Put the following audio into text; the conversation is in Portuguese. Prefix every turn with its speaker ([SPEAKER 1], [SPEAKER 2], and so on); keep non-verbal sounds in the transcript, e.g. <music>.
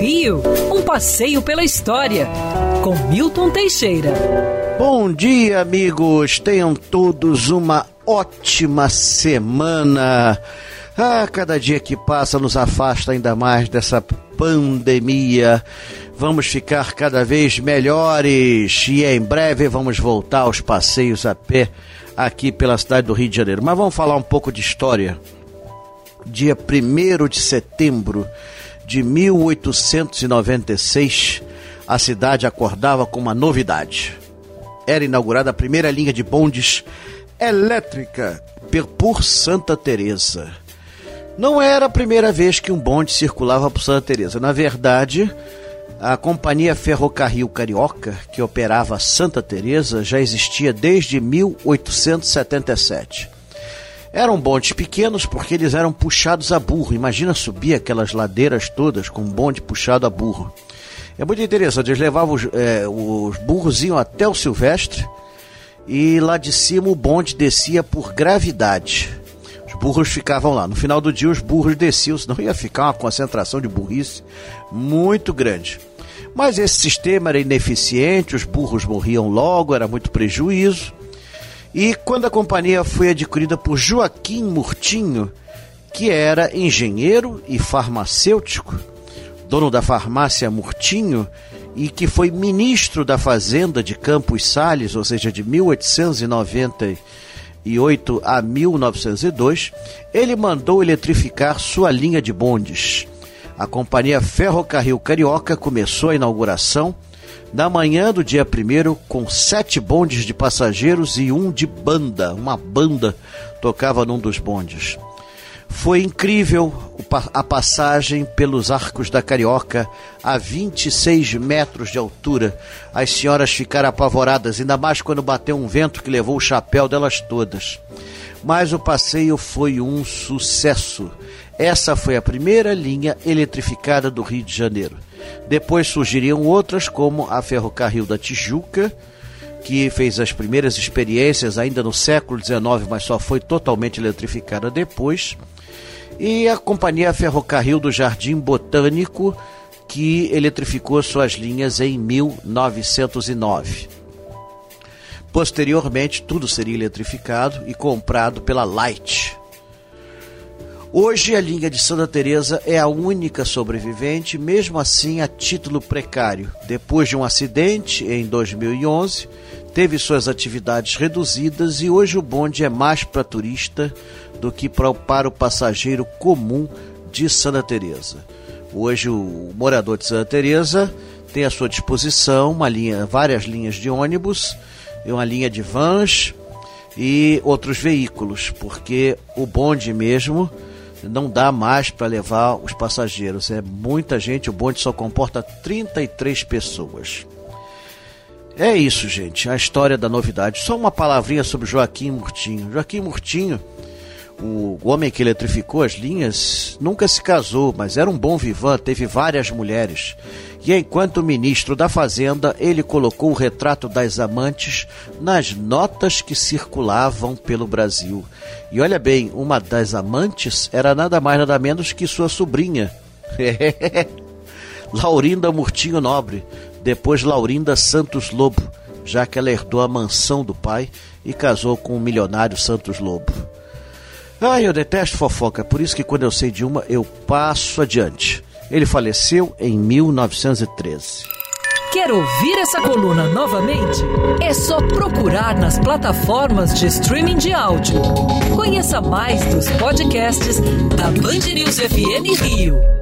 [SPEAKER 1] Rio, um passeio pela história, com Milton Teixeira.
[SPEAKER 2] Bom dia, amigos. Tenham todos uma ótima semana. Ah, cada dia que passa nos afasta ainda mais dessa pandemia. Vamos ficar cada vez melhores e em breve vamos voltar aos passeios a pé aqui pela cidade do Rio de Janeiro. Mas vamos falar um pouco de história. Dia 1 de setembro de 1896, a cidade acordava com uma novidade. Era inaugurada a primeira linha de bondes elétrica por Santa Teresa. Não era a primeira vez que um bonde circulava por Santa Teresa. Na verdade, a Companhia Ferrocarril Carioca, que operava Santa Teresa, já existia desde 1877. Eram bondes pequenos porque eles eram puxados a burro. Imagina subir aquelas ladeiras todas com um bonde puxado a burro. É muito interessante, eles levavam os, é, os burros iam até o Silvestre e lá de cima o bonde descia por gravidade. Os burros ficavam lá. No final do dia os burros desciam, senão ia ficar uma concentração de burrice muito grande. Mas esse sistema era ineficiente, os burros morriam logo, era muito prejuízo. E quando a companhia foi adquirida por Joaquim Murtinho, que era engenheiro e farmacêutico, dono da farmácia Murtinho, e que foi ministro da Fazenda de Campos Sales, ou seja, de 1898 a 1902, ele mandou eletrificar sua linha de bondes. A companhia Ferrocarril Carioca começou a inauguração na manhã do dia 1 com sete bondes de passageiros e um de banda. Uma banda tocava num dos bondes. Foi incrível a passagem pelos arcos da Carioca a 26 metros de altura. As senhoras ficaram apavoradas, ainda mais quando bateu um vento que levou o chapéu delas todas. Mas o passeio foi um sucesso. Essa foi a primeira linha eletrificada do Rio de Janeiro. Depois surgiriam outras, como a Ferrocarril da Tijuca, que fez as primeiras experiências ainda no século XIX, mas só foi totalmente eletrificada depois. E a Companhia Ferrocarril do Jardim Botânico, que eletrificou suas linhas em 1909. Posteriormente, tudo seria eletrificado e comprado pela Light, Hoje a linha de Santa Teresa é a única sobrevivente, mesmo assim a título precário. Depois de um acidente em 2011, teve suas atividades reduzidas e hoje o bonde é mais para turista do que para o passageiro comum de Santa Teresa. Hoje o morador de Santa Teresa tem à sua disposição uma linha, várias linhas de ônibus, uma linha de vans e outros veículos, porque o bonde mesmo não dá mais para levar os passageiros. É muita gente, o bonde só comporta 33 pessoas. É isso, gente, a história da novidade. Só uma palavrinha sobre Joaquim Murtinho. Joaquim Murtinho, o homem que eletrificou as linhas, nunca se casou, mas era um bom vivan, teve várias mulheres e enquanto ministro da Fazenda, ele colocou o retrato das amantes nas notas que circulavam pelo Brasil. E olha bem, uma das amantes era nada mais nada menos que sua sobrinha. <laughs> Laurinda Murtinho Nobre, depois Laurinda Santos Lobo, já que ela herdou a mansão do pai e casou com o milionário Santos Lobo. Ah, eu detesto fofoca, por isso que quando eu sei de uma, eu passo adiante. Ele faleceu em 1913.
[SPEAKER 1] Quer ouvir essa coluna novamente? É só procurar nas plataformas de streaming de áudio. Conheça mais dos podcasts da Band News FM Rio.